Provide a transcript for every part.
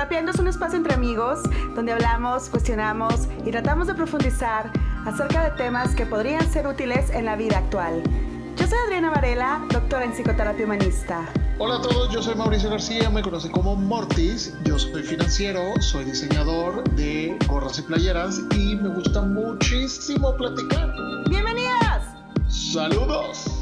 Psicoterapiando es un espacio entre amigos donde hablamos, cuestionamos y tratamos de profundizar acerca de temas que podrían ser útiles en la vida actual. Yo soy Adriana Varela, doctora en psicoterapia humanista. Hola a todos, yo soy Mauricio García, me conocen como Mortis, yo soy financiero, soy diseñador de gorras y playeras y me gusta muchísimo platicar. ¡Bienvenidas! ¡Saludos!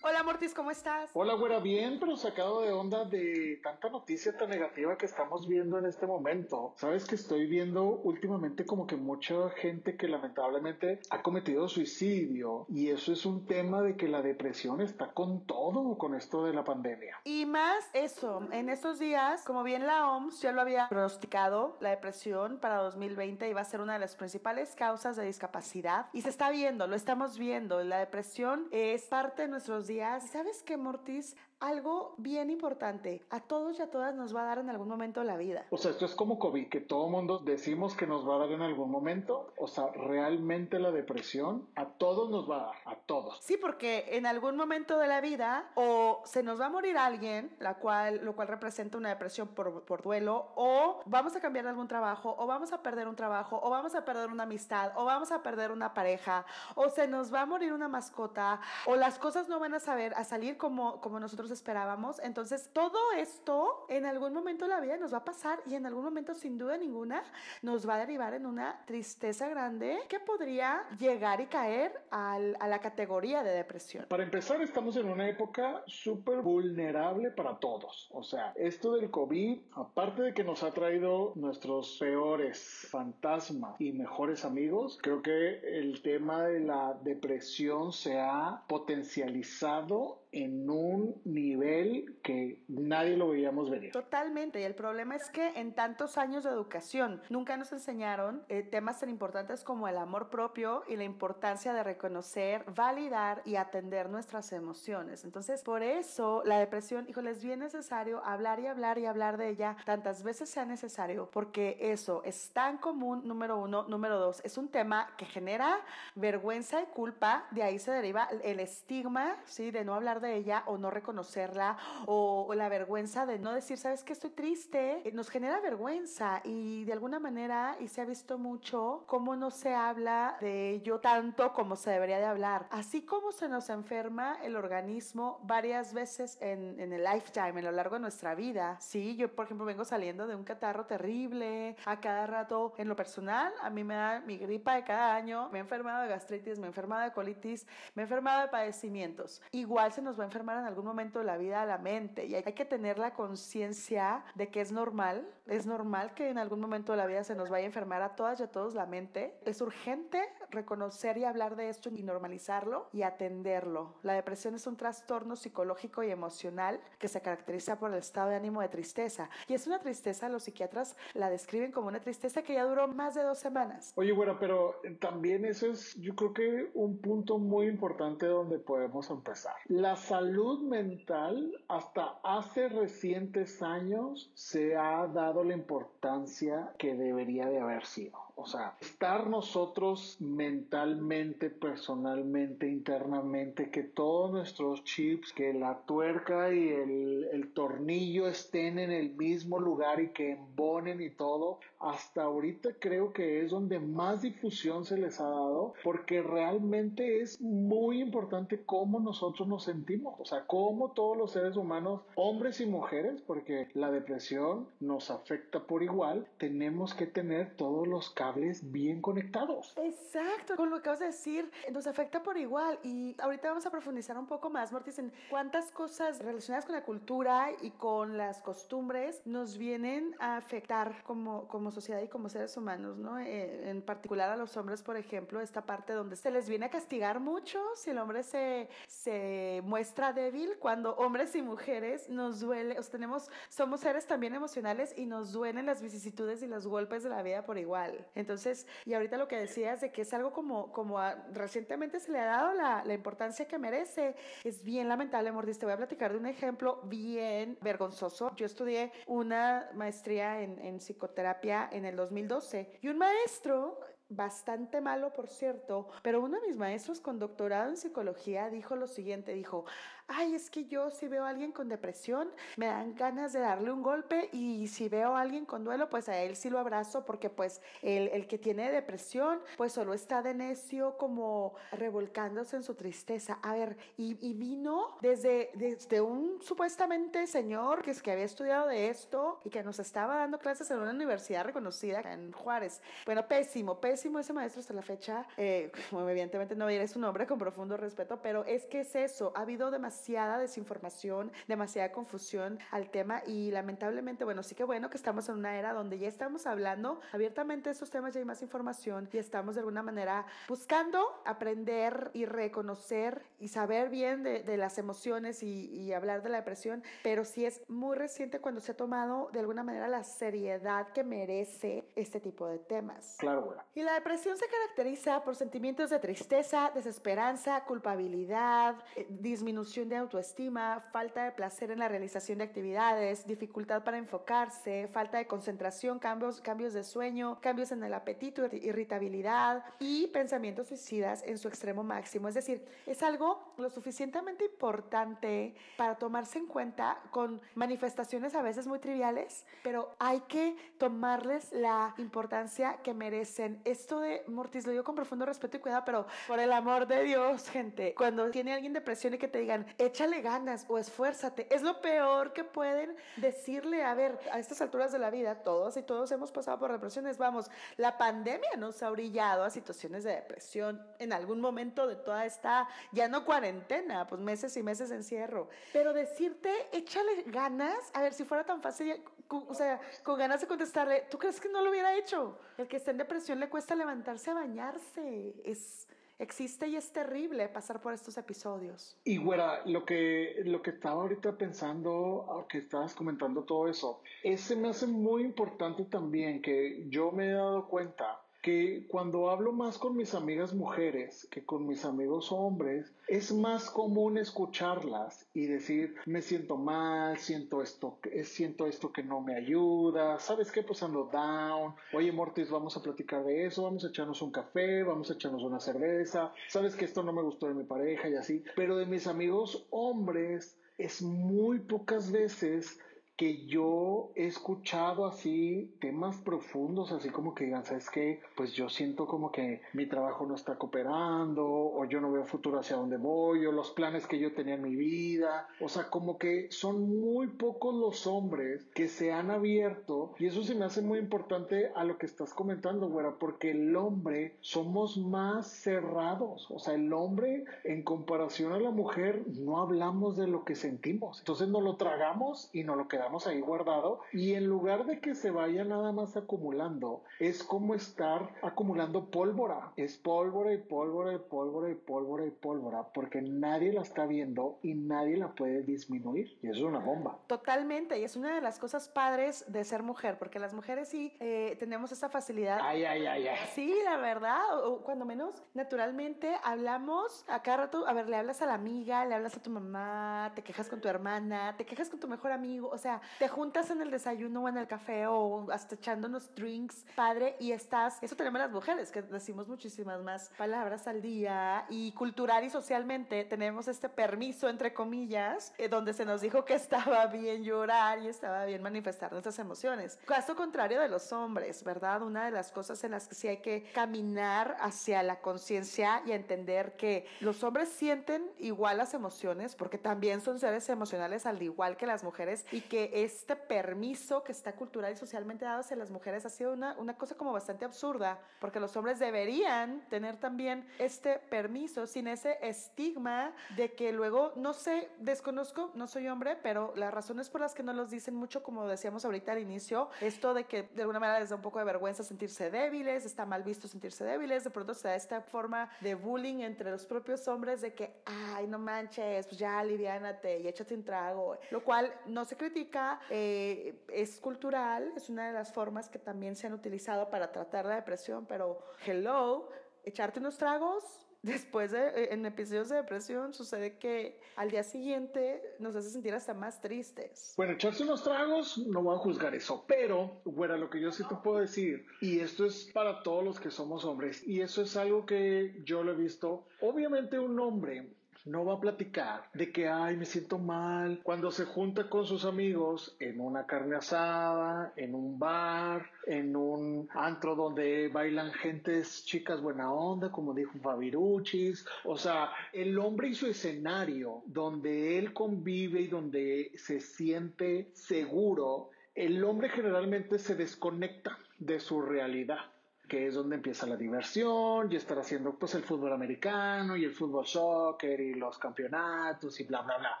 Mortis, ¿cómo estás? Hola, güera, bien, pero sacado de onda de tanta noticia tan negativa que estamos viendo en este momento. Sabes que estoy viendo últimamente como que mucha gente que lamentablemente ha cometido suicidio y eso es un tema de que la depresión está con todo con esto de la pandemia. Y más eso, en estos días, como bien la OMS ya lo había pronosticado, la depresión para 2020 iba a ser una de las principales causas de discapacidad y se está viendo, lo estamos viendo, la depresión es parte de nuestros días ¿Sabes qué, Mortis? Algo bien importante. A todos y a todas nos va a dar en algún momento la vida. O sea, esto es como COVID, que todo mundo decimos que nos va a dar en algún momento. O sea, realmente la depresión a todos nos va a dar, a todos. Sí, porque en algún momento de la vida o se nos va a morir alguien, la cual, lo cual representa una depresión por, por duelo, o vamos a cambiar algún trabajo, o vamos a perder un trabajo, o vamos a perder una amistad, o vamos a perder una pareja, o se nos va a morir una mascota, o las cosas no van a saber, a salir como, como nosotros esperábamos. Entonces, todo esto en algún momento de la vida nos va a pasar y en algún momento, sin duda ninguna, nos va a derivar en una tristeza grande que podría llegar y caer al, a la categoría de depresión. Para empezar, estamos en una época súper vulnerable para todos. O sea, esto del COVID, aparte de que nos ha traído nuestros peores fantasmas y mejores amigos, creo que el tema de la depresión se ha potencializado en un nivel que nadie lo veíamos venir. Totalmente, y el problema es que en tantos años de educación nunca nos enseñaron eh, temas tan importantes como el amor propio y la importancia de reconocer, validar y atender nuestras emociones. Entonces, por eso la depresión, híjole, es bien necesario hablar y hablar y hablar de ella tantas veces sea necesario, porque eso es tan común, número uno, número dos, es un tema que genera vergüenza y culpa, de ahí se deriva el estigma, ¿sí? De no hablar de ella o no reconocerla o, la vergüenza de no decir, sabes que estoy triste, eh, nos genera vergüenza y de alguna manera, y se ha visto mucho, cómo no se habla de ello tanto como se debería de hablar. Así como se nos enferma el organismo varias veces en, en el lifetime, a lo largo de nuestra vida. Sí, yo por ejemplo vengo saliendo de un catarro terrible, a cada rato en lo personal, a mí me da mi gripa de cada año, me he enfermado de gastritis, me he enfermado de colitis, me he enfermado de padecimientos. Igual se nos va a enfermar en algún momento de la vida a la mente y hay que tener la conciencia de que es normal, es normal que en algún momento de la vida se nos vaya a enfermar a todas y a todos la mente. Es urgente reconocer y hablar de esto y normalizarlo y atenderlo. La depresión es un trastorno psicológico y emocional que se caracteriza por el estado de ánimo de tristeza y es una tristeza, los psiquiatras la describen como una tristeza que ya duró más de dos semanas. Oye, bueno, pero también eso es, yo creo que un punto muy importante donde podemos empezar. Las salud mental hasta hace recientes años se ha dado la importancia que debería de haber sido. O sea, estar nosotros mentalmente, personalmente, internamente, que todos nuestros chips, que la tuerca y el, el tornillo estén en el mismo lugar y que embonen y todo, hasta ahorita creo que es donde más difusión se les ha dado, porque realmente es muy importante cómo nosotros nos sentimos, o sea, cómo todos los seres humanos, hombres y mujeres, porque la depresión nos afecta por igual, tenemos que tener todos los bien conectados. Exacto, con lo que acabas de decir, nos afecta por igual. Y ahorita vamos a profundizar un poco más, Mortis, en cuántas cosas relacionadas con la cultura y con las costumbres nos vienen a afectar como, como sociedad y como seres humanos, ¿no? Eh, en particular a los hombres, por ejemplo, esta parte donde se les viene a castigar mucho si el hombre se, se muestra débil, cuando hombres y mujeres nos duele, o tenemos, somos seres también emocionales y nos duelen las vicisitudes y los golpes de la vida por igual. Entonces, y ahorita lo que decías de que es algo como, como recientemente se le ha dado la, la, importancia que merece, es bien lamentable, Mordis. Te voy a platicar de un ejemplo bien vergonzoso. Yo estudié una maestría en, en psicoterapia en el 2012 y un maestro bastante malo, por cierto, pero uno de mis maestros con doctorado en psicología dijo lo siguiente, dijo, ay, es que yo si veo a alguien con depresión, me dan ganas de darle un golpe y si veo a alguien con duelo, pues a él sí lo abrazo porque pues el, el que tiene depresión, pues solo está de necio como revolcándose en su tristeza. A ver, y, y vino desde, desde un supuestamente señor que es que había estudiado de esto y que nos estaba dando clases en una universidad reconocida en Juárez. Bueno, pésimo, pésimo ese maestro hasta la fecha. Eh, evidentemente no diré su nombre con profundo respeto, pero es que es eso. Ha habido demasiada desinformación, demasiada confusión al tema y lamentablemente, bueno, sí que bueno que estamos en una era donde ya estamos hablando abiertamente de estos temas, ya hay más información y estamos de alguna manera buscando aprender y reconocer y saber bien de, de las emociones y, y hablar de la depresión, pero sí es muy reciente cuando se ha tomado de alguna manera la seriedad que merece este tipo de temas. Claro, güey. Y la depresión se caracteriza por sentimientos de tristeza, desesperanza, culpabilidad, eh, disminución de autoestima, falta de placer en la realización de actividades, dificultad para enfocarse, falta de concentración, cambios, cambios de sueño, cambios en el apetito, irritabilidad y pensamientos suicidas en su extremo máximo. Es decir, es algo lo suficientemente importante para tomarse en cuenta con manifestaciones a veces muy triviales, pero hay que tomarles la importancia que merecen. Esto de Mortis lo digo con profundo respeto y cuidado, pero por el amor de Dios, gente, cuando tiene alguien depresión y que te digan, échale ganas o esfuérzate, es lo peor que pueden decirle. A ver, a estas alturas de la vida, todos y todos hemos pasado por depresiones. Vamos, la pandemia nos ha brillado a situaciones de depresión en algún momento de toda esta, ya no cuarentena, pues meses y meses de encierro. Pero decirte, échale ganas, a ver, si fuera tan fácil, o sea, con ganas de contestarle, ¿tú crees que no lo hubiera hecho? El que está en depresión le cuesta levantarse a bañarse. Es, existe y es terrible pasar por estos episodios. Y güera, lo que, lo que estaba ahorita pensando, que estabas comentando todo eso, ese me hace muy importante también que yo me he dado cuenta que cuando hablo más con mis amigas mujeres que con mis amigos hombres, es más común escucharlas y decir, me siento mal, siento esto, siento esto que no me ayuda, ¿sabes qué? Pues ando down, oye Mortis, vamos a platicar de eso, vamos a echarnos un café, vamos a echarnos una cerveza, ¿sabes que esto no me gustó de mi pareja y así? Pero de mis amigos hombres, es muy pocas veces que yo he escuchado así temas profundos, así como que digan, ¿sabes qué? Pues yo siento como que mi trabajo no está cooperando, o yo no veo futuro hacia dónde voy, o los planes que yo tenía en mi vida. O sea, como que son muy pocos los hombres que se han abierto, y eso se me hace muy importante a lo que estás comentando, güera, porque el hombre somos más cerrados. O sea, el hombre, en comparación a la mujer, no hablamos de lo que sentimos. Entonces no lo tragamos y no lo quedamos ahí guardado y en lugar de que se vaya nada más acumulando, es como estar acumulando pólvora. Es pólvora y pólvora y pólvora y pólvora y pólvora porque nadie la está viendo y nadie la puede disminuir. Y eso es una bomba. Totalmente. Y es una de las cosas padres de ser mujer porque las mujeres sí eh, tenemos esa facilidad. Ay, ay, ay, ay. Sí, la verdad. O, cuando menos naturalmente hablamos a cada rato. A ver, le hablas a la amiga, le hablas a tu mamá, te quejas con tu hermana, te quejas con tu mejor amigo. O sea, te juntas en el desayuno o en el café o hasta echando unos drinks, padre, y estás, eso tenemos las mujeres, que decimos muchísimas más palabras al día y cultural y socialmente tenemos este permiso, entre comillas, eh, donde se nos dijo que estaba bien llorar y estaba bien manifestar nuestras emociones. Caso contrario de los hombres, ¿verdad? Una de las cosas en las que sí hay que caminar hacia la conciencia y entender que los hombres sienten igual las emociones porque también son seres emocionales al igual que las mujeres y que este permiso que está cultural y socialmente dado hacia las mujeres ha sido una, una cosa como bastante absurda, porque los hombres deberían tener también este permiso sin ese estigma de que luego, no sé, desconozco, no soy hombre, pero las razones por las que no los dicen mucho, como decíamos ahorita al inicio, esto de que de alguna manera les da un poco de vergüenza sentirse débiles, está mal visto sentirse débiles, de pronto se da esta forma de bullying entre los propios hombres de que, ay, no manches, pues ya aliviánate y échate un trago, lo cual no se critica eh, es cultural, es una de las formas que también se han utilizado para tratar la depresión, pero hello, echarte unos tragos. Después de, eh, en episodios de depresión, sucede que al día siguiente nos hace sentir hasta más tristes. Bueno, echarse unos tragos, no voy a juzgar eso, pero, bueno, lo que yo sí te puedo decir, y esto es para todos los que somos hombres, y eso es algo que yo lo he visto, obviamente un hombre no va a platicar de que, ay, me siento mal, cuando se junta con sus amigos en una carne asada, en un bar, en un antro donde bailan gentes, chicas buena onda, como dijo Fabiruchis, o sea, el hombre y su escenario, donde él convive y donde se siente seguro, el hombre generalmente se desconecta de su realidad que es donde empieza la diversión y estar haciendo pues el fútbol americano y el fútbol soccer y los campeonatos y bla bla bla.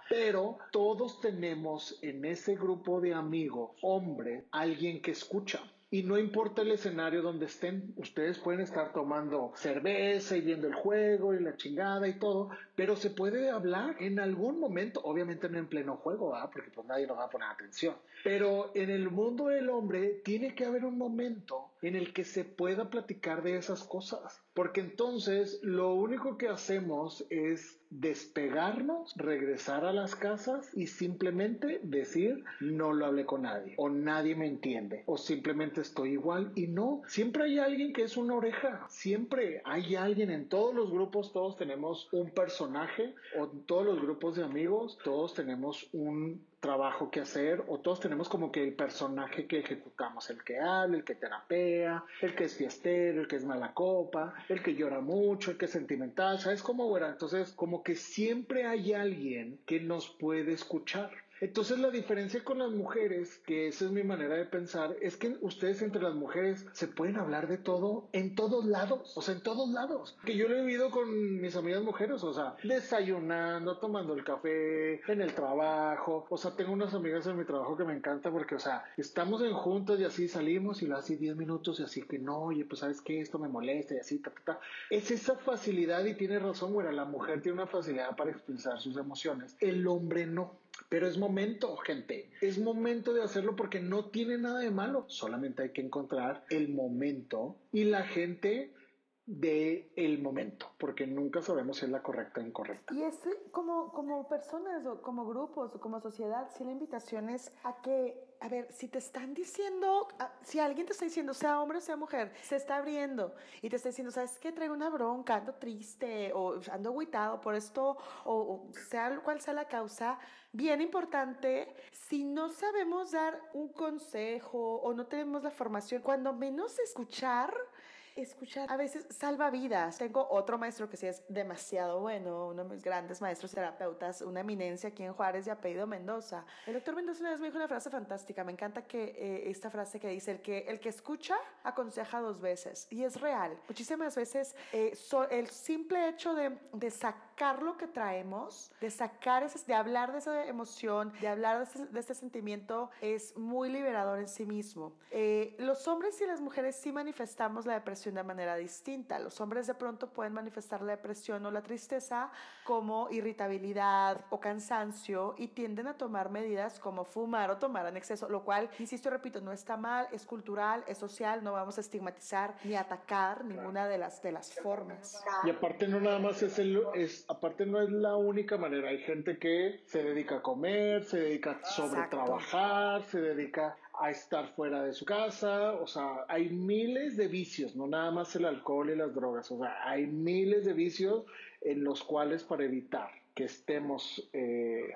Pero todos tenemos en ese grupo de amigos, hombre, alguien que escucha. Y no importa el escenario donde estén, ustedes pueden estar tomando cerveza y viendo el juego y la chingada y todo, pero se puede hablar en algún momento, obviamente no en pleno juego, ¿ah? porque pues nadie nos va a poner atención, pero en el mundo del hombre tiene que haber un momento en el que se pueda platicar de esas cosas. Porque entonces lo único que hacemos es despegarnos, regresar a las casas y simplemente decir no lo hablé con nadie o nadie me entiende o simplemente estoy igual y no, siempre hay alguien que es una oreja, siempre hay alguien en todos los grupos, todos tenemos un personaje o en todos los grupos de amigos, todos tenemos un trabajo que hacer o todos tenemos como que el personaje que ejecutamos, el que habla, el que terapea, el que es fiestero, el que es mala copa, el que llora mucho, el que es sentimental, ¿sabes cómo, güera? Entonces, como que siempre hay alguien que nos puede escuchar. Entonces la diferencia con las mujeres, que esa es mi manera de pensar, es que ustedes entre las mujeres se pueden hablar de todo en todos lados, o sea, en todos lados. Que yo lo he vivido con mis amigas mujeres, o sea, desayunando, tomando el café, en el trabajo, o sea, tengo unas amigas en mi trabajo que me encanta porque, o sea, estamos en juntos y así salimos y lo hace 10 minutos y así que no, oye, pues sabes que esto me molesta y así, ta, ta, ta. Es esa facilidad y tiene razón, güera, la mujer tiene una facilidad para expresar sus emociones, el hombre no. Pero es momento, gente. Es momento de hacerlo porque no tiene nada de malo. Solamente hay que encontrar el momento y la gente de el momento, porque nunca sabemos si es la correcta o incorrecta. Y es como, como personas o como grupos o como sociedad, si la invitación a que, a ver, si te están diciendo, si alguien te está diciendo, sea hombre o sea mujer, se está abriendo y te está diciendo, ¿sabes qué? Traigo una bronca, ando triste o ando aguitado por esto o, o sea cual sea la causa, bien importante, si no sabemos dar un consejo o no tenemos la formación, cuando menos escuchar, escuchar a veces salva vidas. Tengo otro maestro que sí es demasiado bueno, uno de mis grandes maestros terapeutas, una eminencia aquí en Juárez de apellido Mendoza. El doctor Mendoza una vez me dijo una frase fantástica, me encanta que eh, esta frase que dice, el que, el que escucha aconseja dos veces y es real. Muchísimas veces eh, el simple hecho de, de sacar lo que traemos, de sacar, ese, de hablar de esa emoción, de hablar de este, de este sentimiento es muy liberador en sí mismo. Eh, los hombres y las mujeres sí manifestamos la depresión de manera distinta. Los hombres de pronto pueden manifestar la depresión o la tristeza como irritabilidad o cansancio y tienden a tomar medidas como fumar o tomar en exceso, lo cual, insisto, repito, no está mal, es cultural, es social, no vamos a estigmatizar ni atacar ninguna de las, de las formas. Y aparte no nada más es el, es, aparte no es la única manera, hay gente que se dedica a comer, se dedica a sobretrabajar, se dedica a estar fuera de su casa, o sea, hay miles de vicios, no nada más el alcohol y las drogas, o sea, hay miles de vicios en los cuales para evitar que estemos eh,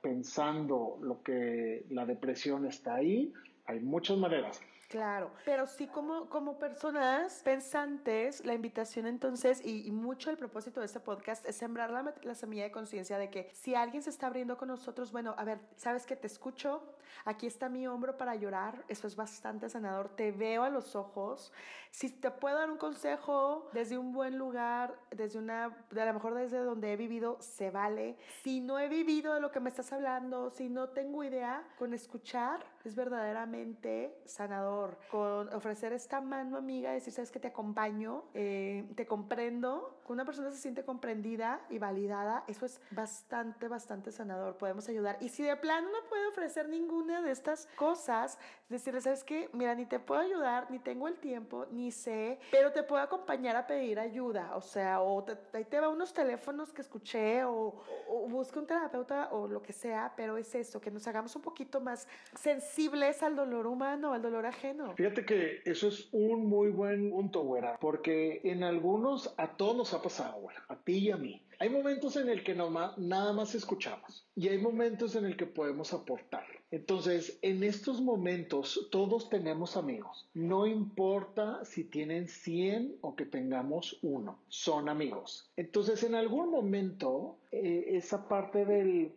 pensando lo que la depresión está ahí, hay muchas maneras. Claro, pero sí como, como personas pensantes, la invitación entonces y, mucho el propósito de este podcast es sembrar la, la semilla de conciencia de que si alguien se está abriendo con nosotros, bueno, a ver, sabes que te escucho, aquí está mi hombro para llorar, eso es bastante sanador, te veo a los ojos, si te puedo dar un consejo desde un buen lugar, desde una, a lo mejor desde donde he vivido, se vale. Si no he vivido de lo que me estás hablando, si no tengo idea, con escuchar es verdaderamente sanador. Con ofrecer esta mano amiga, decir, sabes que te acompaño, eh, te comprendo, que una persona se siente comprendida y validada, eso es bastante, bastante sanador. Podemos ayudar. Y si de plano no puede ofrecer ninguna de estas cosas, decirle, sabes que, mira, ni te puedo ayudar, ni tengo el tiempo, ni sé, pero te puedo acompañar a pedir ayuda. O sea, o te, ahí te va unos teléfonos que escuché, o, o, busca un terapeuta, o lo que sea, pero es eso, que nos hagamos un poquito más sensibles al dolor humano, al dolor ajeno. Fíjate que eso es un muy buen punto, güera, porque en algunos, a todos nos ha pasado, güera, a ti y a mí Hay momentos en el que no nada más escuchamos y hay momentos en el que podemos aportar. Entonces, en estos momentos todos tenemos amigos. No importa si tienen 100 o que tengamos uno, son amigos. Entonces, en algún momento, eh, esa parte del,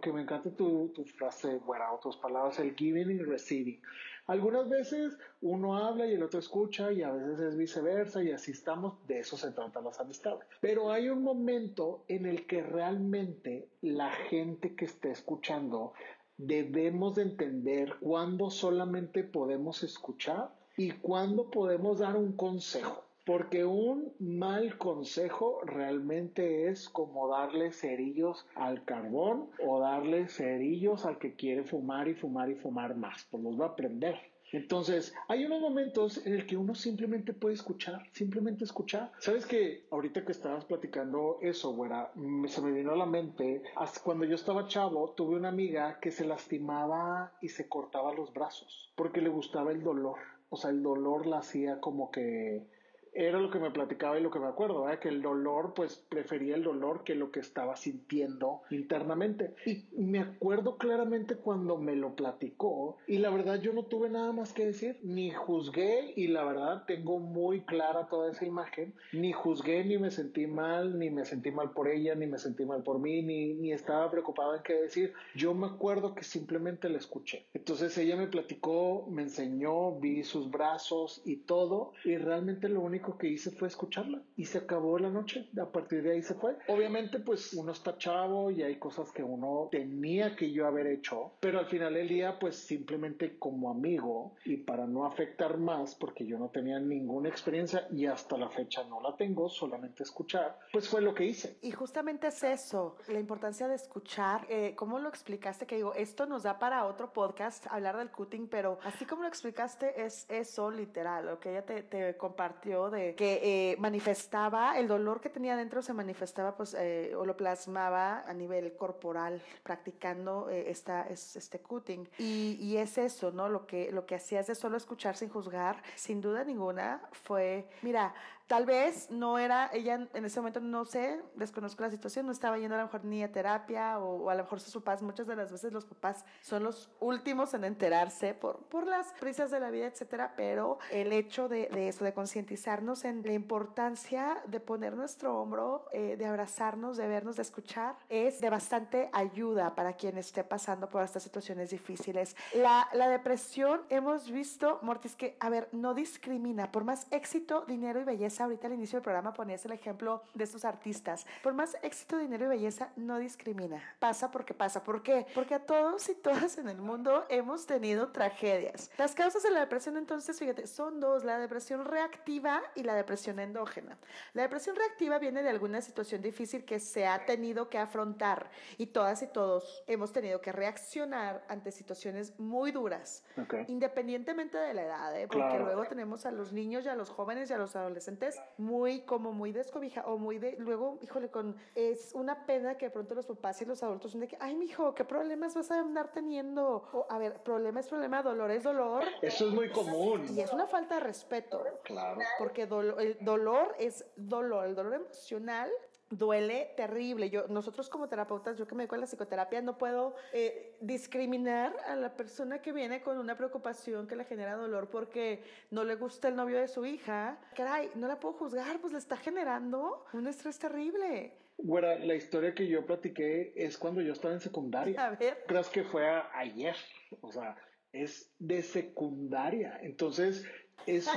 que me encanta tu, tu frase, bueno, otras palabras, el giving y receiving. Algunas veces uno habla y el otro escucha y a veces es viceversa y así estamos, de eso se tratan las amistades. Pero hay un momento en el que realmente la gente que esté escuchando debemos de entender cuándo solamente podemos escuchar y cuándo podemos dar un consejo. Porque un mal consejo realmente es como darle cerillos al carbón o darle cerillos al que quiere fumar y fumar y fumar más, pues los va a prender. Entonces, hay unos momentos en el que uno simplemente puede escuchar, simplemente escuchar. Sabes que ahorita que estabas platicando eso, güera, se me vino a la mente, cuando yo estaba chavo, tuve una amiga que se lastimaba y se cortaba los brazos porque le gustaba el dolor. O sea, el dolor la hacía como que era lo que me platicaba y lo que me acuerdo, que el dolor, pues prefería el dolor que lo que estaba sintiendo internamente. Y me acuerdo claramente cuando me lo platicó y la verdad yo no tuve nada más que decir, ni juzgué y la verdad tengo muy clara toda esa imagen, ni juzgué, ni me sentí mal, ni me sentí mal por ella, ni me sentí mal por mí, ni, ni estaba preocupada en qué decir. Yo me acuerdo que simplemente la escuché. Entonces ella me platicó, me enseñó, vi sus brazos y todo y realmente lo único que hice fue escucharla y se acabó la noche. A partir de ahí se fue. Obviamente, pues uno está chavo y hay cosas que uno tenía que yo haber hecho, pero al final del día, pues simplemente como amigo y para no afectar más, porque yo no tenía ninguna experiencia y hasta la fecha no la tengo, solamente escuchar, pues fue lo que hice. Y justamente es eso, la importancia de escuchar. Eh, ¿Cómo lo explicaste? Que digo, esto nos da para otro podcast hablar del cutting, pero así como lo explicaste, es eso literal, lo que ella te, te compartió de que eh, manifestaba, el dolor que tenía dentro se manifestaba pues, eh, o lo plasmaba a nivel corporal, practicando eh, esta, este cutting. Y, y, es eso, ¿no? Lo que, lo que hacías de solo escuchar sin juzgar, sin duda ninguna, fue, mira, Tal vez no era, ella en ese momento no sé, desconozco la situación, no estaba yendo a lo mejor ni a terapia o, a lo mejor sus papás, muchas de las veces los papás son los últimos en enterarse por, por las prisas de la vida, etcétera, pero el hecho de, de eso, de concientizarnos en la importancia de poner nuestro hombro, eh, de abrazarnos, de vernos, de escuchar, es de bastante ayuda para quien esté pasando por estas situaciones difíciles. La, la depresión, hemos visto, Mortis, que, a ver, no discrimina, por más éxito, dinero y belleza, ahorita al inicio del programa ponías el ejemplo de estos artistas. Por más éxito, dinero y belleza, no discrimina. Pasa porque pasa. ¿Por qué? Porque a todos y todas en el mundo hemos tenido tragedias. Las causas de la depresión, entonces, fíjate, son dos, la depresión reactiva y la depresión endógena. La depresión reactiva viene de alguna situación difícil que se ha tenido que afrontar y todas y todos hemos tenido que reaccionar ante situaciones muy duras, independientemente de la edad, ¿eh? porque luego tenemos a los niños y a los jóvenes y a los adolescentes muy como muy descobija o muy de luego, híjole, con es una pena que de pronto los papás y los adultos son de que, ay, mijo, ¿qué problemas vas a andar teniendo? O, a ver, problema es problema, dolor es dolor. Eso es muy común. Y es una falta de respeto. Claro. Porque el dolor es dolor, el dolor emocional duele terrible. Yo, nosotros como terapeutas, yo que me dedico a la psicoterapia, no puedo eh, discriminar a la persona que viene con una preocupación que le genera dolor porque no le gusta el novio de su hija. Caray, no la puedo juzgar, pues le está generando un estrés terrible. Bueno, la historia que yo platiqué es cuando yo estaba en secundaria. A ver. Crees que fue ayer, o sea, es de secundaria. Entonces, es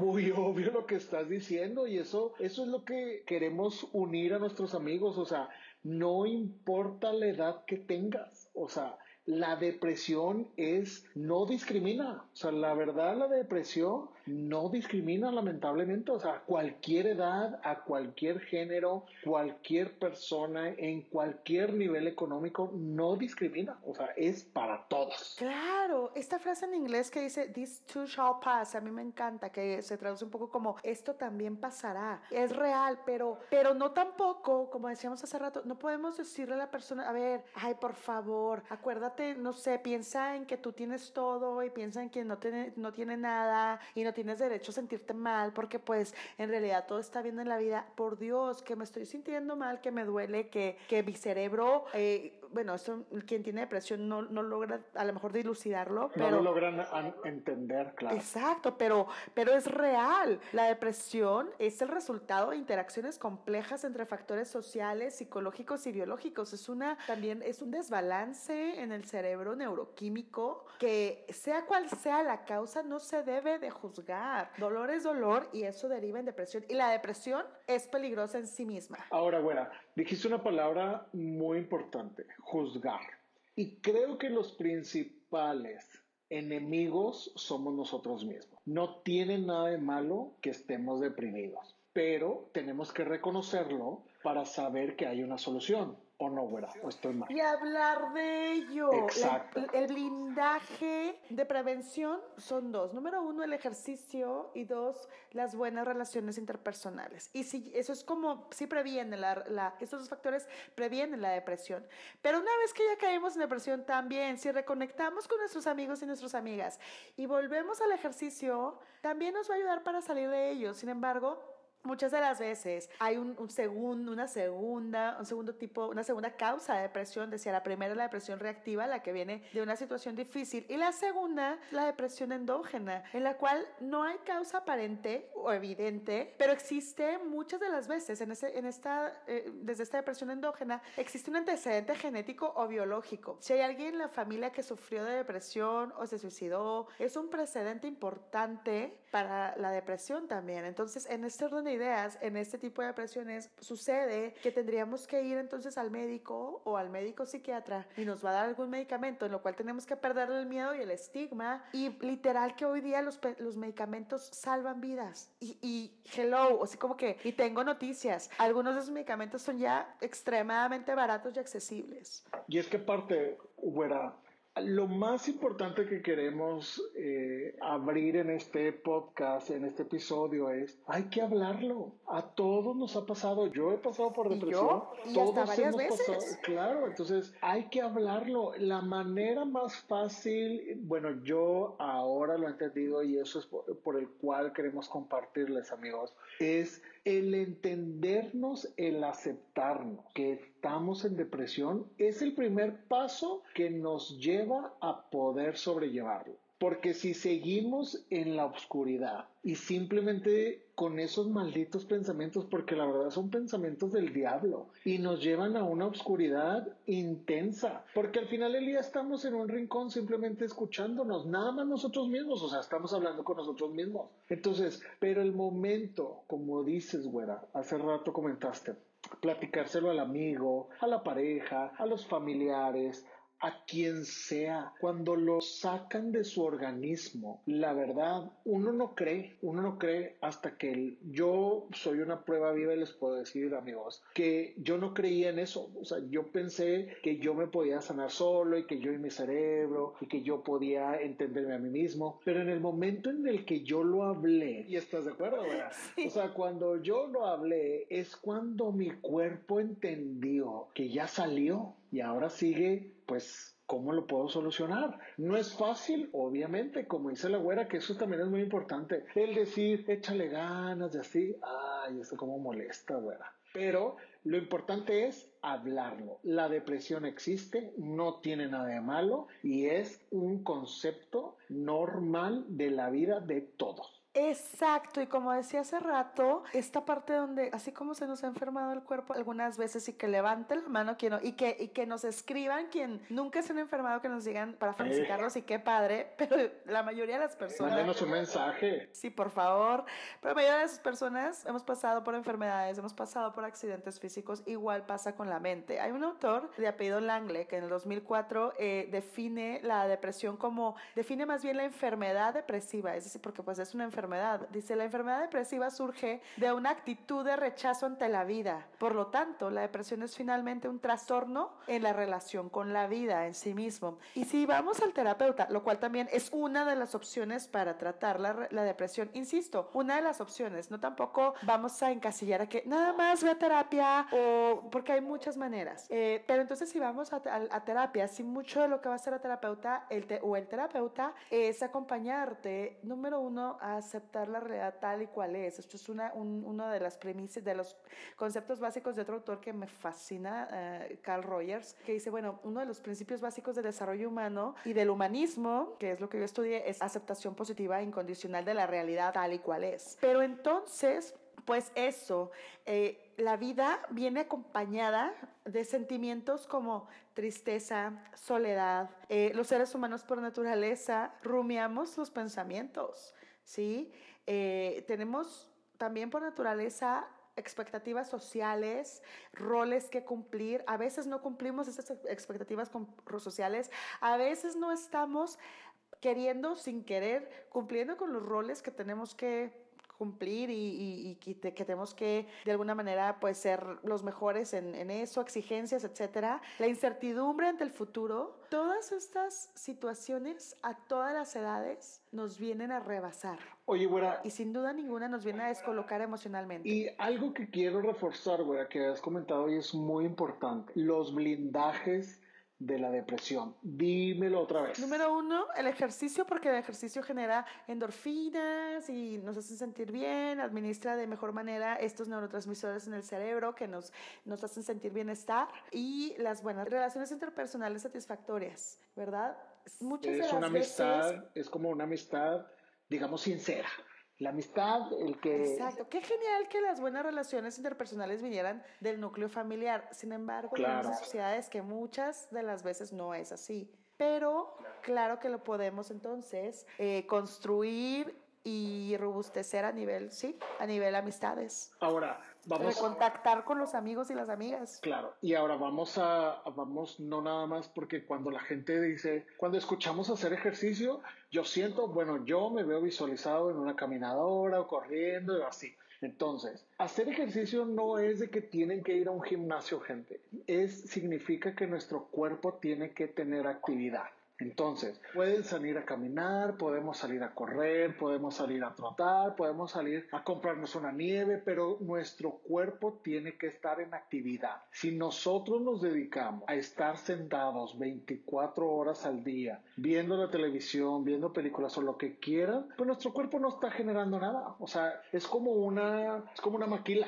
muy obvio lo que estás diciendo y eso, eso es lo que queremos unir a nuestros amigos. O sea, no importa la edad que tengas. O sea, la depresión es, no discrimina. O sea, la verdad, la depresión no discrimina lamentablemente. O sea, cualquier edad, a cualquier género, cualquier persona, en cualquier nivel económico, no discrimina. O sea, es para todos. Claro, esta frase en inglés que dice, this too shall pass, a mí me encanta, que se traduce un poco como, esto también pasará. Es real, pero, pero no tampoco, como decíamos hace rato, no podemos decirle a la persona, a ver, ay, por favor, acuérdate no sé, piensa en que tú tienes todo y piensa en que no tiene, no tiene nada y no tienes derecho a sentirte mal porque pues en realidad todo está bien en la vida. Por Dios, que me estoy sintiendo mal, que me duele, que, que mi cerebro, eh, bueno, esto, quien tiene depresión no, no logra a lo mejor dilucidarlo, pero... No lo logran entender, claro. Exacto, pero, pero es real. La depresión es el resultado de interacciones complejas entre factores sociales, psicológicos y biológicos. Es una, también es un desbalance en el cerebro neuroquímico que sea cual sea la causa no se debe de juzgar. Dolor es dolor y eso deriva en depresión. Y la depresión es peligrosa en sí misma. Ahora, güera, dijiste una palabra muy importante, juzgar. Y creo que los principales enemigos somos nosotros mismos. No tiene nada de malo que estemos deprimidos, pero tenemos que reconocerlo para saber que hay una solución o no, güera, o estoy mal. Y hablar de ello. Exacto. el blindaje de prevención son dos. Número uno, el ejercicio y dos, las buenas relaciones interpersonales. Y si eso es como, sí previene, la, la, estos dos factores previenen la depresión. Pero una vez que ya caemos en depresión también, si reconectamos con nuestros amigos y nuestras amigas y volvemos al ejercicio, también nos va a ayudar para salir de ello. Sin embargo, Muchas de las veces hay un, segundo, una segunda, un segundo tipo, una segunda causa de depresión. Decía, la primera es la depresión reactiva, la que viene de una situación difícil. Y la segunda, la depresión endógena, en la cual no hay causa aparente o evidente, pero existe muchas de las veces en, ese, en esta, eh, desde esta depresión endógena, existe un antecedente genético o biológico. Si hay alguien en la familia que sufrió de depresión o se suicidó, es un precedente importante para la depresión también. Entonces, en este orden de ideas, en este tipo de depresiones, sucede que tendríamos que ir entonces al médico o al médico psiquiatra y nos va a dar algún medicamento, en lo cual tenemos que perder el miedo y el estigma. Y literal que hoy día los, los medicamentos salvan vidas. Y, y hello, o sea, como que, y tengo noticias, algunos de esos medicamentos son ya extremadamente baratos y accesibles. Y es que parte, güera, lo más importante que queremos eh, abrir en este podcast, en este episodio, es hay que hablarlo. A todos nos ha pasado. Yo he pasado por depresión. ¿Y todos hemos pasado. Claro, entonces hay que hablarlo. La manera más fácil, bueno, yo ahora lo he entendido y eso es por el cual queremos compartirles, amigos, es el entendernos, el aceptarnos que estamos en depresión es el primer paso que nos lleva a poder sobrellevarlo. Porque si seguimos en la oscuridad y simplemente con esos malditos pensamientos, porque la verdad son pensamientos del diablo y nos llevan a una oscuridad intensa, porque al final del día estamos en un rincón simplemente escuchándonos, nada más nosotros mismos, o sea, estamos hablando con nosotros mismos. Entonces, pero el momento, como dices, güera, hace rato comentaste, platicárselo al amigo, a la pareja, a los familiares, a quien sea, cuando lo sacan de su organismo, la verdad, uno no cree, uno no cree hasta que yo soy una prueba viva y les puedo decir, amigos, que yo no creía en eso. O sea, yo pensé que yo me podía sanar solo y que yo y mi cerebro y que yo podía entenderme a mí mismo. Pero en el momento en el que yo lo hablé, y estás de acuerdo, ¿verdad? O sea, cuando yo lo hablé es cuando mi cuerpo entendió que ya salió y ahora sigue pues, ¿cómo lo puedo solucionar? No es fácil, obviamente, como dice la güera, que eso también es muy importante. El decir, échale ganas y así, ay, eso como molesta, güera. Pero lo importante es hablarlo. La depresión existe, no tiene nada de malo y es un concepto normal de la vida de todos. Exacto, y como decía hace rato, esta parte donde, así como se nos ha enfermado el cuerpo algunas veces y que levante la mano quien y que, y que nos escriban quien nunca se han enfermado, que nos digan para felicitarlos y qué padre, pero la mayoría de las personas... Mándenos un mensaje. Sí, por favor. Pero la mayoría de las personas hemos pasado por enfermedades, hemos pasado por accidentes físicos, igual pasa con la mente. Hay un autor de apellido Langley que en el 2004 eh, define la depresión como, define más bien la enfermedad depresiva, es decir, porque pues es una enfermedad enfermedad. Dice, la enfermedad depresiva surge de una actitud de rechazo ante la vida. Por lo tanto, la depresión es finalmente un trastorno en la relación con la vida en sí mismo. Y si vamos al terapeuta, lo cual también es una de las opciones para tratar la, la depresión, insisto, una de las opciones, no tampoco vamos a encasillar a que nada más ve a terapia o porque hay muchas maneras. Eh, pero entonces si vamos a, a, terapia, si mucho de lo que va a hacer la terapeuta el o el terapeuta es acompañarte, número uno, a aceptar la realidad tal y cual es. Esto es una, uno de las premisas, de los conceptos básicos de otro autor que me fascina, eh, Carl Rogers, que dice, bueno, uno de los principios básicos del desarrollo humano y del humanismo, que es lo que yo estudié, es aceptación positiva e incondicional de la realidad tal y cual es. Pero entonces, pues eso, eh, la vida viene acompañada de sentimientos como tristeza, soledad. Eh, los seres humanos por naturaleza rumiamos los pensamientos, ¿sí? Eh, tenemos también por naturaleza expectativas sociales, roles que cumplir. A veces no cumplimos esas expectativas sociales, a veces no estamos queriendo, sin querer, cumpliendo con los roles que tenemos que cumplir y, que, tenemos que de alguna manera pues ser los mejores en, eso, exigencias, etcétera. La incertidumbre ante el futuro, todas estas situaciones a todas las edades nos vienen a rebasar. Oye, güera. Y sin duda ninguna nos viene a descolocar emocionalmente. Y algo que quiero reforzar, güera, que has comentado y es muy importante, los blindajes de la depresión. Dímelo otra vez. Número uno, el ejercicio, porque el ejercicio genera endorfinas y nos hace sentir bien, administra de mejor manera estos neurotransmisores en el cerebro que nos, nos hacen sentir bienestar y las buenas relaciones interpersonales satisfactorias, ¿verdad? Muchas es una amistad, es como una amistad, digamos, sincera la amistad, el que... Exacto, qué genial que las buenas relaciones interpersonales vinieran del núcleo familiar. Sin embargo, claro. hay sociedades que muchas de las veces no es así. Pero claro que lo podemos entonces eh, construir y robustecer a nivel, sí, a nivel amistades. Ahora, vamos a contactar con los amigos y las amigas. Claro, y ahora vamos a, vamos, no nada más porque cuando la gente dice, cuando escuchamos hacer ejercicio, yo siento, bueno, yo me veo visualizado en una caminadora o corriendo y así. Entonces, hacer ejercicio no es de que tienen que ir a un gimnasio, gente. Es, significa que nuestro cuerpo tiene que tener actividad. Entonces, pueden salir a caminar, podemos salir a correr, podemos salir a trotar, podemos salir a comprarnos una nieve, pero nuestro cuerpo tiene que estar en actividad. Si nosotros nos dedicamos a estar sentados 24 horas al día, viendo la televisión, viendo películas o lo que quieran, pues nuestro cuerpo no está generando nada. O sea, es como una, es como una maquila.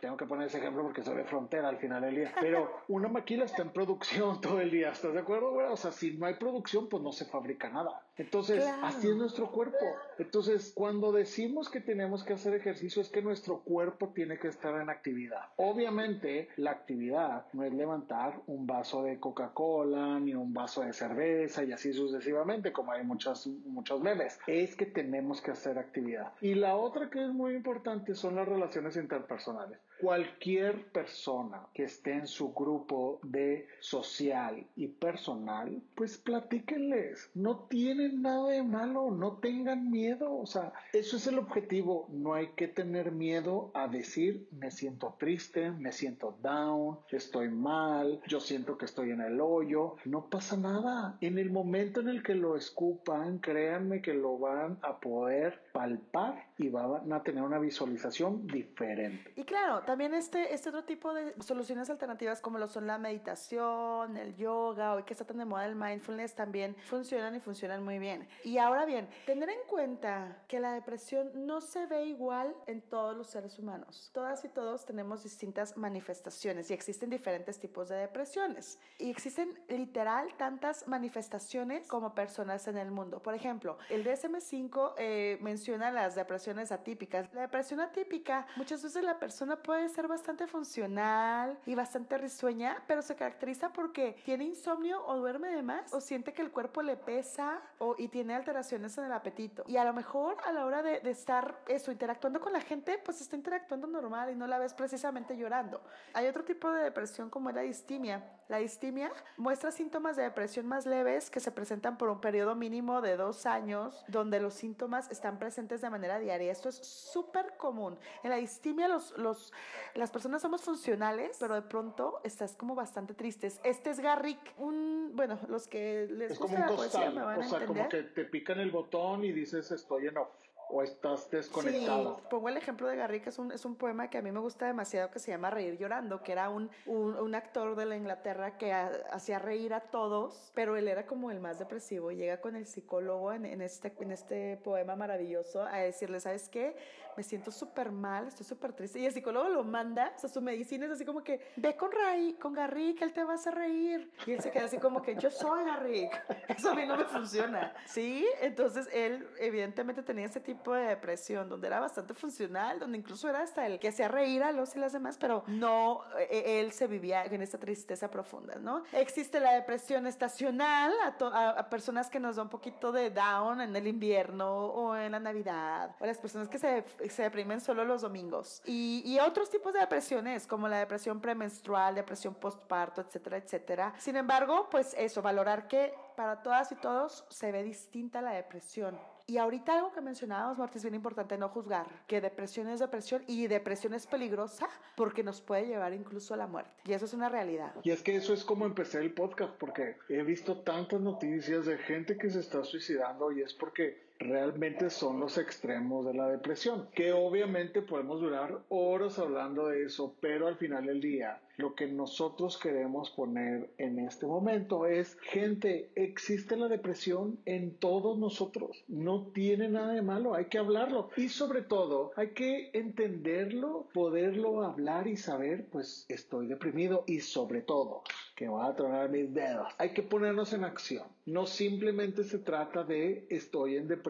tengo que poner ese ejemplo porque soy de frontera al final del día. Pero una maquila está en producción todo el día. ¿Estás de acuerdo, güey? O sea, si no hay producción, pues no se fabrica nada. Entonces, así es nuestro cuerpo. Entonces, cuando decimos que tenemos que hacer ejercicio, es que nuestro cuerpo tiene que estar en actividad. Obviamente, la actividad no es levantar un vaso de Coca-Cola ni un vaso de cerveza y así sucesivamente, como hay muchas, muchos memes. Es que tenemos que hacer actividad. Y la otra que es muy importante son las relaciones interpersonales. Cualquier persona que esté en su grupo de social y personal, pues platíquenles. No tienen nada de malo, no tengan miedo. O sea, eso es el objetivo. No hay que tener miedo a decir me siento triste, me siento down, estoy mal, yo siento que estoy en el hoyo. No pasa nada. En el momento en el que lo escupan, créanme que lo van a poder palpar y van a tener una visualización diferente. Y claro, también este, este otro tipo de soluciones alternativas como lo son la meditación, el yoga, hoy que está tan de moda el mindfulness, también funcionan y funcionan muy bien. Y ahora bien, tener en cuenta que la depresión no se ve igual en todos los seres humanos. Todas y todos tenemos distintas manifestaciones y existen diferentes tipos de depresiones. Y existen literal tantas manifestaciones como personas en el mundo. Por ejemplo, el DSM-5 eh, menciona las depresiones atípicas. La depresión atípica, muchas veces la persona puede ser bastante funcional y bastante risueña, pero se caracteriza porque tiene insomnio o duerme de más o siente que el cuerpo le pesa o, y tiene alteraciones en el apetito. Y a lo mejor a la hora de, de estar eso, interactuando con la gente, pues está interactuando normal y no la ves precisamente llorando. Hay otro tipo de depresión como la distimia. La distimia muestra síntomas de depresión más leves que se presentan por un periodo mínimo de dos años, donde los síntomas están presentes presentes de manera diaria. Esto es súper común. En la distimia los, los, las personas somos funcionales, pero de pronto estás como bastante tristes. Este es Garrick, un, bueno, los que les es gusta como un costal, o sea, como que te pican el botón y dices estoy en off o estás desconectado. Sí, pongo el ejemplo de Garrick, es un, es un poema que a mí me gusta demasiado que se llama Reír llorando, que era un, un, actor de la Inglaterra que hacía reír a todos, pero él era como el más depresivo llega con el psicólogo en, en este, en este poema maravilloso a decirle, ¿sabes qué? Me siento súper mal, estoy súper triste. Y el psicólogo lo manda, o sea, su medicina es así como que, ve con, Ray, con Garrick, él te va a hacer reír. Y él se queda así como que, yo soy Garrick. Eso a mí no me funciona. ¿Sí? Entonces él evidentemente tenía ese tipo de depresión, donde era bastante funcional, donde incluso era hasta el que hacía reír a los y las demás, pero no, e, él se vivía en esta tristeza profunda, ¿no? Existe la depresión estacional a, personas que nos da un poquito de down en el invierno o en la Navidad, o las personas que se, se deprimen solo los domingos. Y, y otros tipos de depresiones, como la depresión premenstrual, depresión postparto, etcétera, etcétera. Sin embargo, pues eso, valorar que para todas y todos se ve distinta la depresión. Y ahorita algo que mencionábamos, Marta, es bien importante no juzgar, que depresión es depresión y depresión es peligrosa porque nos puede llevar incluso a la muerte. Y eso es una realidad. Y es que eso es como empecé el podcast, porque he visto tantas noticias de gente que se está suicidando y es porque realmente son los extremos de la depresión, que obviamente podemos durar horas hablando de eso, pero al final del día lo que nosotros queremos poner en este momento es, gente, existe la depresión en todos nosotros, no tiene nada de malo, hay que hablarlo y sobre todo hay que entenderlo, poderlo hablar y saber, pues estoy deprimido y sobre todo que voy a tronar mis dedos. Hay que ponernos en acción. No simplemente se trata de estoy en depresión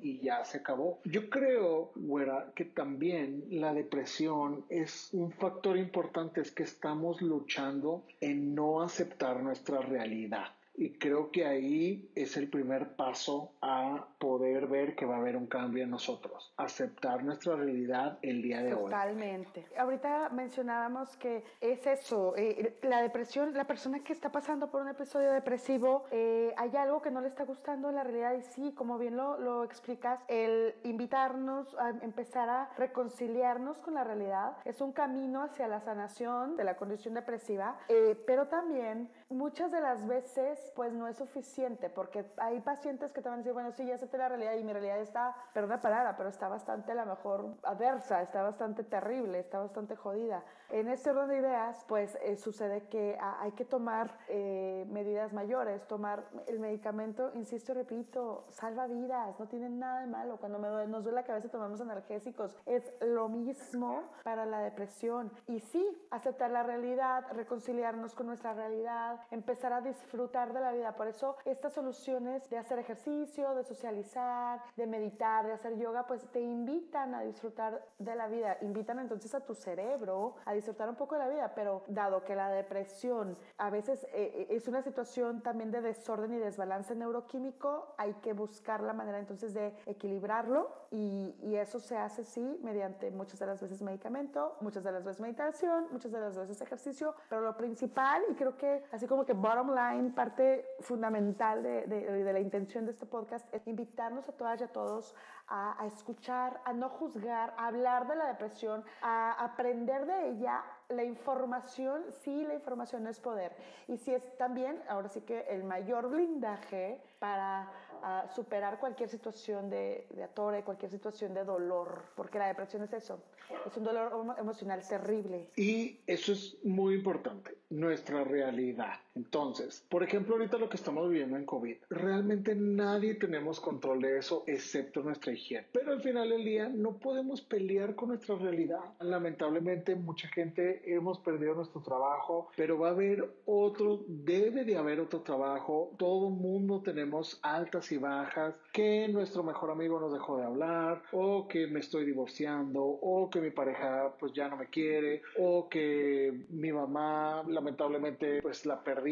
y ya se acabó. Yo creo, güera, que también la depresión es un factor importante, es que estamos luchando en no aceptar nuestra realidad. Y creo que ahí es el primer paso a poder ver que va a haber un cambio en nosotros, aceptar nuestra realidad el día de hoy. Totalmente. Ahorita mencionábamos que es eso, eh, la depresión, la persona que está pasando por un episodio depresivo, eh, hay algo que no le está gustando en la realidad y sí, como bien lo, lo explicas, el invitarnos a empezar a reconciliarnos con la realidad es un camino hacia la sanación de la condición depresiva, eh, pero también muchas de las veces pues no es suficiente, porque hay pacientes que te van a decir, bueno, sí, ya acepté la realidad y mi realidad está, perdón la palabra, pero está bastante a lo mejor adversa, está bastante terrible, está bastante jodida. En este orden de ideas, pues eh, sucede que hay que tomar eh, medidas mayores, tomar el medicamento, insisto, repito, salva vidas, no tiene nada de malo. Cuando me nos duele la cabeza tomamos analgésicos, es lo mismo para la depresión. Y sí, aceptar la realidad, reconciliarnos con nuestra realidad, empezar a disfrutar de la vida. Por eso estas soluciones de hacer ejercicio, de socializar, de meditar, de hacer yoga, pues te invitan a disfrutar de la vida, invitan entonces a tu cerebro a disfrutar un poco de la vida, pero dado que la depresión a veces eh, eh, es una situación también de desorden y desbalance neuroquímico, hay que buscar la manera entonces de equilibrarlo. Y, y eso se hace sí mediante muchas de las veces medicamento, muchas de las veces meditación, muchas de las veces ejercicio, pero lo principal y creo que así como que bottom line, parte fundamental de, de, la intención de este podcast es invitarnos a todas y a todos a, a escuchar, a no juzgar, a hablar de la depresión, a aprender de ella la información, sí, la información es poder. Y si es también, ahora sí que el mayor blindaje para uh, superar cualquier situación de, de atore, cualquier situación de dolor, porque la depresión es eso, es un dolor emocional terrible. Y eso es muy importante, nuestra realidad. Entonces, por ejemplo, ahorita lo que estamos viviendo en COVID, realmente nadie tenemos control de eso excepto nuestra higiene. Pero al final del día no podemos pelear con nuestra realidad. Lamentablemente mucha gente hemos perdido nuestro trabajo, pero va a haber otro, debe de haber otro trabajo. Todo mundo tenemos altas y bajas, que nuestro mejor amigo nos dejó de hablar, o que me estoy divorciando, o que mi pareja pues ya no me quiere, o que mi mamá lamentablemente pues la perdí,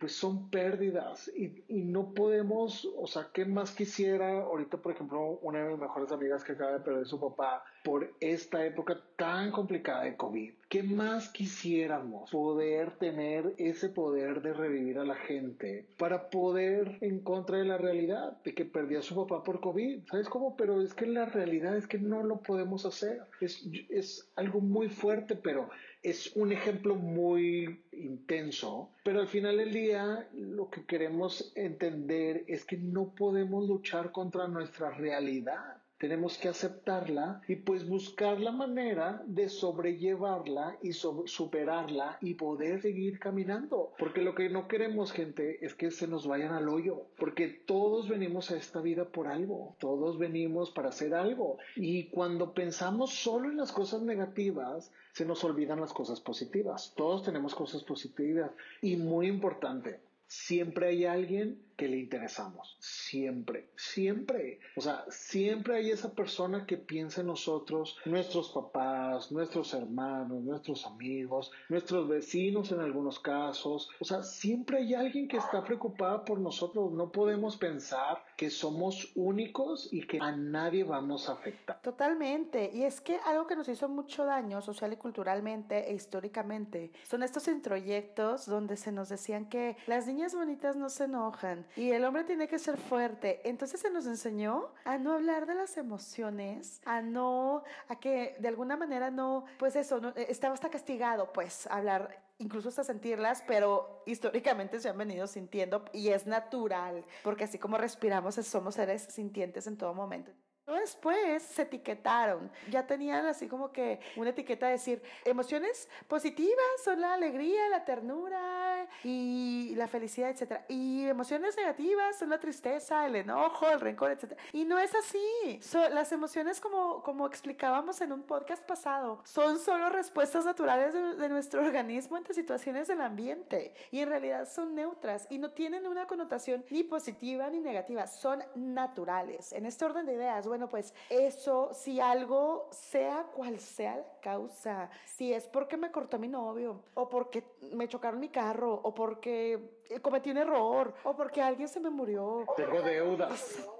pues son pérdidas y, y no podemos, o sea, ¿qué más quisiera? Ahorita, por ejemplo, una de mis mejores amigas que acaba de perder su papá por esta época tan complicada de COVID, ¿qué más quisiéramos poder tener ese poder de revivir a la gente para poder en contra de la realidad de que perdió a su papá por COVID? ¿Sabes cómo? Pero es que la realidad es que no lo podemos hacer. Es, es algo muy fuerte, pero es un ejemplo muy intenso, pero al final del día lo que queremos entender es que no podemos luchar contra nuestra realidad tenemos que aceptarla y pues buscar la manera de sobrellevarla y superarla y poder seguir caminando. Porque lo que no queremos, gente, es que se nos vayan al hoyo. Porque todos venimos a esta vida por algo. Todos venimos para hacer algo. Y cuando pensamos solo en las cosas negativas, se nos olvidan las cosas positivas. Todos tenemos cosas positivas. Y muy importante, siempre hay alguien que le interesamos. Siempre, siempre. O sea, siempre hay esa persona que piensa en nosotros, nuestros papás, nuestros hermanos, nuestros amigos, nuestros vecinos en algunos casos. O sea, siempre hay alguien que está preocupada por nosotros. No podemos pensar que somos únicos y que a nadie vamos a afectar. Totalmente. Y es que algo que nos hizo mucho daño social y culturalmente e históricamente son estos introyectos donde se nos decían que las niñas bonitas no se enojan, y el hombre tiene que ser fuerte. Entonces se nos enseñó a no hablar de las emociones, a no, a que de alguna manera no, pues eso, no, estaba hasta castigado, pues hablar incluso hasta sentirlas, pero históricamente se han venido sintiendo y es natural, porque así como respiramos, somos seres sintientes en todo momento. Después se etiquetaron, ya tenían así como que una etiqueta de decir emociones positivas son la alegría, la ternura y la felicidad, etc. Y emociones negativas son la tristeza, el enojo, el rencor, etc. Y no es así. las emociones, como, como explicábamos en un podcast pasado, son solo respuestas naturales de, de nuestro organismo ante situaciones del ambiente. Y en realidad son neutras y no tienen una connotación ni positiva ni negativa, son naturales. En este orden de ideas, bueno, pues eso, si algo, sea cual sea la causa, si es porque me cortó mi novio, o porque me chocaron mi carro, o porque cometí un error, o porque alguien se me murió. Tengo deudas.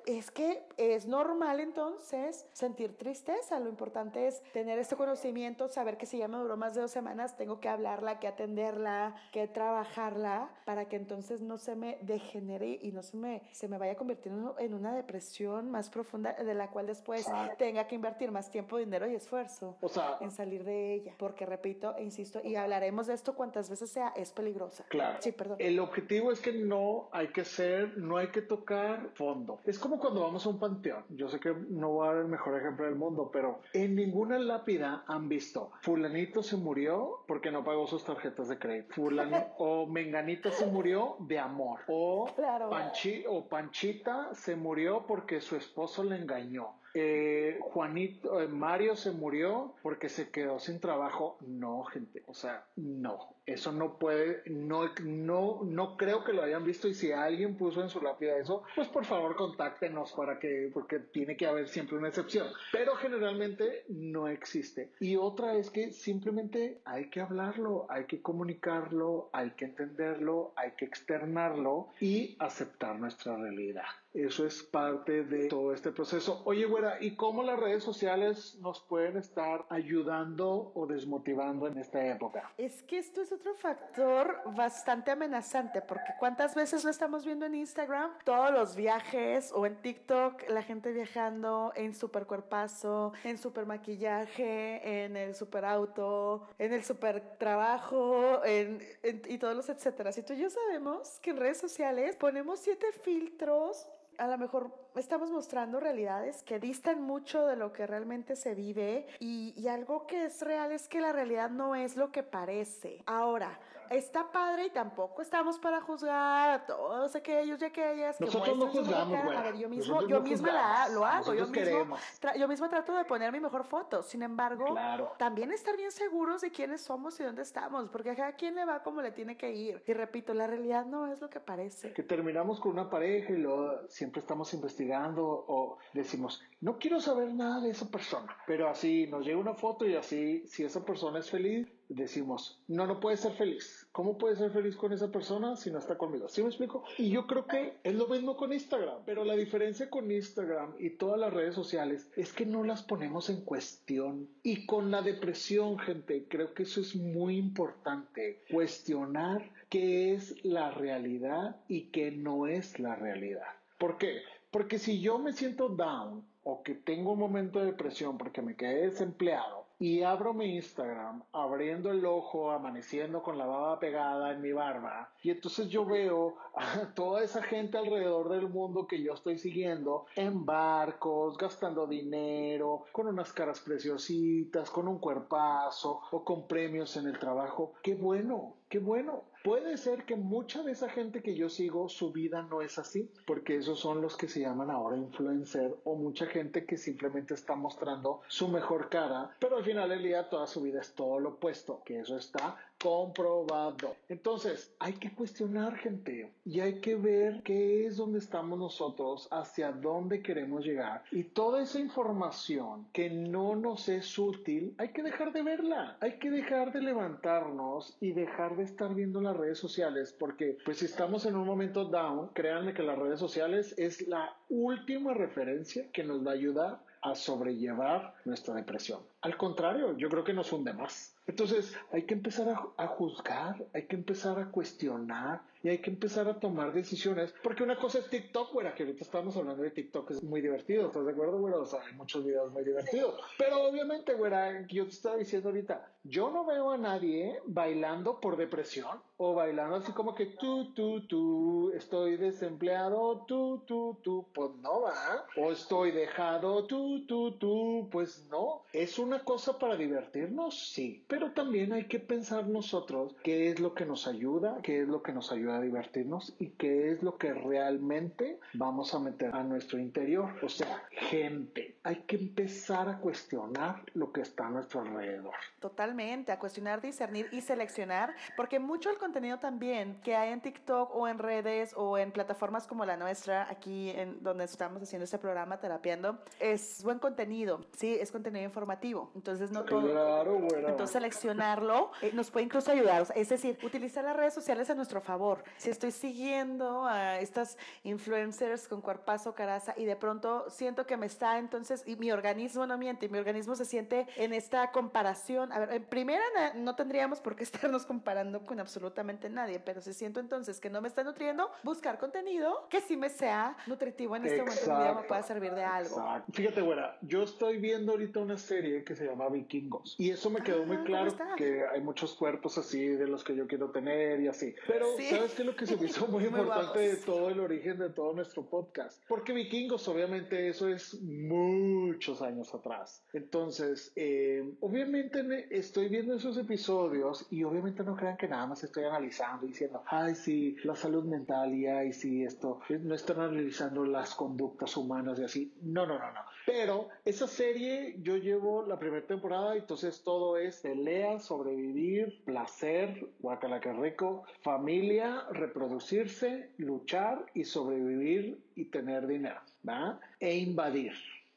Es, es que es normal entonces sentir tristeza. Lo importante es tener este conocimiento, saber que si ya me duró más de dos semanas, tengo que hablarla, que atenderla, que trabajarla, para que entonces no se me degenere y no se me, se me vaya convirtiendo en una depresión más profunda de la cual después tenga que invertir más tiempo, dinero y esfuerzo en salir de ella. Porque repito e insisto, y hablaremos de esto cuantas veces sea, es peligrosa. Claro. Sí, perdón. El objetivo es que no hay que ser, no hay que tocar fondo. Es como cuando vamos a un panteón. Yo sé que no voy a dar el mejor ejemplo del mundo, pero en ninguna lápida han visto fulanito se murió porque no pagó sus tarjetas de crédito. Fulanito o menganita se murió de amor. O, Panchi, o Panchita se murió porque su esposo le engañó. Eh, Juanito, eh, Mario se murió porque se quedó sin trabajo. No, gente, o sea, no. Eso no puede, no, no, no creo que lo hayan visto y si alguien puso en su lápida eso, pues por favor contáctenos para que, porque tiene que haber siempre una excepción. Pero generalmente no existe. Y otra es que simplemente hay que hablarlo, hay que comunicarlo, hay que entenderlo, hay que externarlo y aceptar nuestra realidad. Eso es parte de todo este proceso. Oye, güera, ¿y cómo las redes sociales nos pueden estar ayudando o desmotivando en esta época? Es que esto es otro factor bastante amenazante, porque ¿cuántas veces lo estamos viendo en Instagram? Todos los viajes o en TikTok, la gente viajando en super cuerpazo, en super maquillaje, en el super auto, en el super trabajo, en, y todos los etcétera. Si tú y yo sabemos que en redes sociales ponemos siete filtros a lo mejor estamos mostrando realidades que distan mucho de lo que realmente se vive y, y, algo que es real es que la realidad no es lo que parece. Ahora, está padre y tampoco estamos para juzgar a todos aquellos y aquellas que Nosotros no juzgamos, A ver, yo mismo, yo misma la, lo hago, yo mismo, yo mismo trato de poner mi mejor foto. Sin embargo, también estar bien seguros de quiénes somos y dónde estamos, porque a cada quien le va como le tiene que ir. Y repito, la realidad no es lo que parece. Que terminamos con una pareja y luego siempre estamos investigando o decimos, no quiero saber nada de esa persona, pero así nos llega una foto y así, si esa persona es feliz, decimos, no, no puede ser feliz. ¿Cómo puede ser feliz con esa persona si no está conmigo? ¿Sí me explico? Y yo creo que es lo mismo con Instagram, pero la diferencia con Instagram y todas las redes sociales es que no las ponemos en cuestión. Y con la depresión, gente, creo que eso es muy importante, cuestionar qué es la realidad y qué no es la realidad. ¿Por qué? Porque si yo me siento down o que tengo un momento de depresión porque me quedé desempleado y abro mi Instagram abriendo el ojo, amaneciendo con la baba pegada en mi barba y entonces yo veo a toda esa gente alrededor del mundo que yo estoy siguiendo en barcos, gastando dinero, con unas caras preciositas, con un cuerpazo o con premios en el trabajo. Qué bueno, qué bueno. Puede ser que mucha de esa gente que yo sigo, su vida no es así, porque esos son los que se llaman ahora influencer o mucha gente que simplemente está mostrando su mejor cara, pero al final del día toda su vida es todo lo opuesto, que eso está comprobado. Entonces, hay que cuestionar gente y hay que ver qué es donde estamos nosotros, hacia dónde queremos llegar. Y toda esa información que no nos es útil, hay que dejar de verla. Hay que dejar de levantarnos y dejar de estar viendo las redes sociales porque pues si estamos en un momento down, créanme que las redes sociales es la última referencia que nos va a ayudar a sobrellevar nuestra depresión. Al contrario, yo creo que nos hunde más. Entonces hay que empezar a, juzgar, hay que empezar a cuestionar y hay que empezar a tomar decisiones. Porque una cosa es TikTok, güera, que ahorita estamos hablando de TikTok, es muy divertido, ¿estás de acuerdo, güera? O sea, hay muchos videos muy divertidos. Pero obviamente, güera, yo te estaba diciendo ahorita, yo no veo a nadie bailando por depresión o bailando así como que tú, tú, tú, estoy desempleado, tú, tú, tú, pues no va. O estoy dejado, tú, tú, tú, pues no. Es una cosa para divertirnos, sí pero también hay que pensar nosotros qué es lo que nos ayuda, qué es lo que nos ayuda a divertirnos y qué es lo que realmente vamos a meter a nuestro interior. O sea, gente, hay que empezar a cuestionar lo que está a nuestro alrededor. Totalmente, a cuestionar, discernir y seleccionar, porque mucho el contenido también que hay en TikTok o en redes o en plataformas como la nuestra, aquí en donde estamos haciendo este programa Terapiando, es buen contenido, sí, es contenido informativo. Entonces no todo. Claro, bueno. Entonces seleccionarlo eh, nos puede incluso ayudar. es decir, utilizar las redes sociales a nuestro favor. Si estoy siguiendo a estas influencers con cuerpazo, caraza, y de pronto siento que me está entonces, y mi organismo no miente, mi organismo se siente en esta comparación. A ver, en primera no tendríamos por qué estarnos comparando con absolutamente nadie, pero si siento entonces que no me está nutriendo, buscar contenido que sí me sea nutritivo en este momento de mi vida me pueda servir de algo. Exacto. Fíjate, güera, yo estoy viendo ahorita una serie que se llama Vikingos y eso me quedó muy claro que hay muchos cuerpos así de los que yo quiero tener y así. Pero, ¿sabes qué es lo que se me hizo muy, importante de todo el origen de todo nuestro podcast? Porque vikingos, obviamente, eso es muchos años atrás. Entonces, eh, obviamente estoy viendo esos episodios y obviamente no crean que nada más estoy analizando y diciendo, ay, sí, la salud mental y ay, sí, esto. No están analizando las conductas humanas y así. No, no, no, no. Pero esa serie yo llevo la primera temporada, entonces todo es pelea, sobrevivir, placer, guacala que rico, familia, reproducirse, luchar y sobrevivir y tener dinero, ¿va? E invadir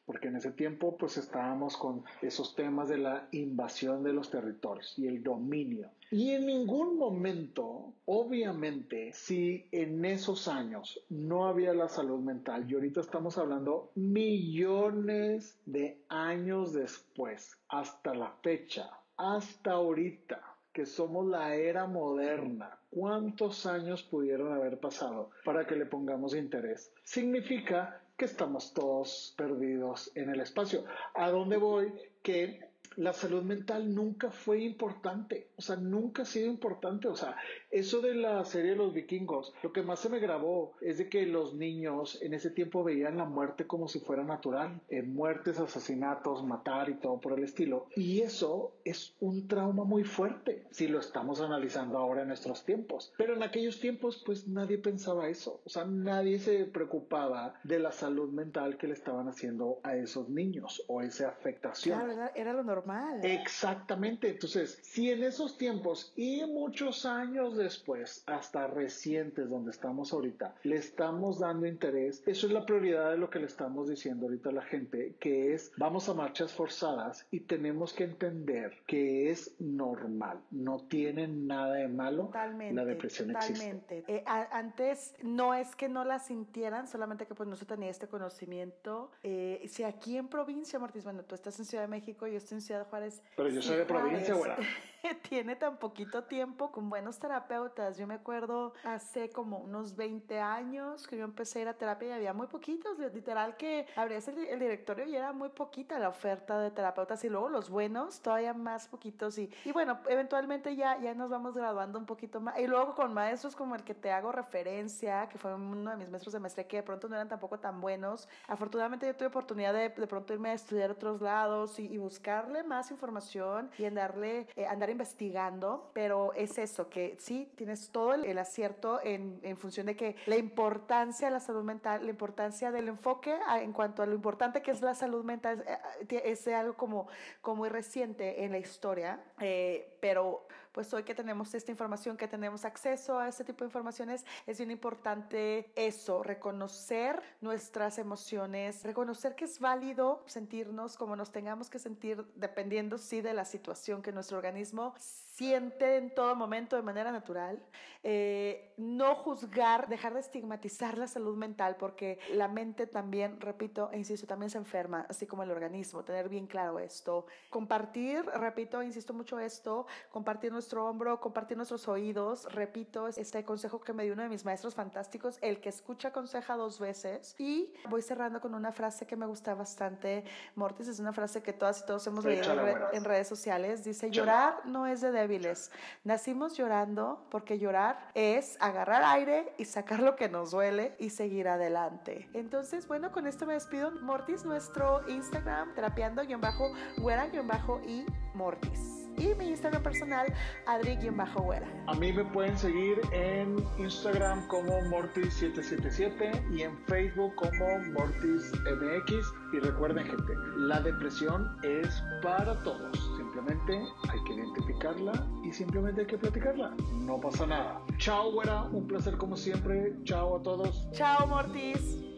porque en ese tiempo pues estábamos con esos temas de la invasión de los territorios y el dominio. Y en ningún momento, obviamente, si en esos años no había la salud mental, y ahorita estamos hablando millones de años después, hasta la fecha, hasta ahorita, que somos la era moderna, ¿cuántos años pudieron haber pasado para que le pongamos interés? Significa que estamos todos perdidos en el espacio. ¿A dónde voy? Que la salud mental nunca fue importante, o sea, nunca ha sido importante, o sea, eso de la serie de los vikingos, lo que más se me grabó es de que los niños en ese tiempo veían la muerte como si fuera natural, eh, muertes, asesinatos, matar y todo por el estilo, y eso es un trauma muy fuerte si lo estamos analizando ahora en nuestros tiempos, pero en aquellos tiempos pues nadie pensaba eso, o sea, nadie se preocupaba de la salud mental que le estaban haciendo a esos niños o esa afectación. Era, lo normal normal. Exactamente. Entonces, si en esos tiempos y muchos años después, hasta recientes donde estamos ahorita, le estamos dando interés, eso es la prioridad de lo que le estamos diciendo ahorita a la gente, que es vamos a marchas forzadas y tenemos que entender que es normal, no tiene nada de malo. la depresión totalmente. Eh, antes no es que no la sintieran, solamente que pues no se tenía este conocimiento. Eh, si aquí en provincia, Martínez, bueno, tú estás en Ciudad de México, yo estoy en Ciudad Juárez. Pero yo soy de provincia, güey. tiene tan poquito tiempo con buenos terapeutas. Yo me acuerdo hace como unos 20 años que yo empecé a ir a terapia y había muy poquitos, literal que abrías el, el directorio y era muy poquita la oferta de terapeutas y luego los buenos todavía más poquitos y, y bueno, eventualmente ya, ya nos vamos graduando un poquito más y luego con maestros como el que te hago referencia, que fue uno de mis maestros de maestría que de pronto no eran tampoco tan buenos. Afortunadamente yo tuve oportunidad de de pronto irme a estudiar otros lados y, y buscarle más información y andarle, eh, andar investigando, pero es eso, que sí, tienes todo el, acierto en, en, función de que la importancia de la salud mental, la importancia del enfoque en cuanto a lo importante que es la salud mental, eh, es, algo como, como muy reciente en la historia, eh, pero pues hoy que tenemos esta información, que tenemos acceso a este tipo de informaciones, es bien importante eso, reconocer nuestras emociones, reconocer que es válido sentirnos como nos tengamos que sentir dependiendo sí de la situación que nuestro organismo siente en todo momento de manera natural, eh, no juzgar, dejar de estigmatizar la salud mental porque la mente también, repito e insisto, también se enferma, así como el organismo, tener bien claro esto, compartir, repito, insisto mucho esto, compartir nuestro hombro, compartir nuestros oídos, repito, este consejo que me dio uno de mis maestros fantásticos, el que escucha aconseja dos veces y voy cerrando con una frase que me gusta bastante, Mortis, es una frase que todas y todos hemos leído en, redes sociales, dice, llorar no es de nacimos llorando porque llorar es agarrar aire y sacar lo que nos duele y seguir adelante. Entonces, bueno, con esto me despido. Mortis, nuestro Instagram, terapiando-güera-y Mortis y mi Instagram personal, adri-huera. A mí me pueden seguir en Instagram como Mortis777 y en Facebook como MortisMX. Y recuerden, gente, la depresión es para todos. Simplemente hay que identificarla y simplemente hay que platicarla. No pasa nada. Chao, güera. Un placer como siempre. Chao a todos. Chao, Mortis.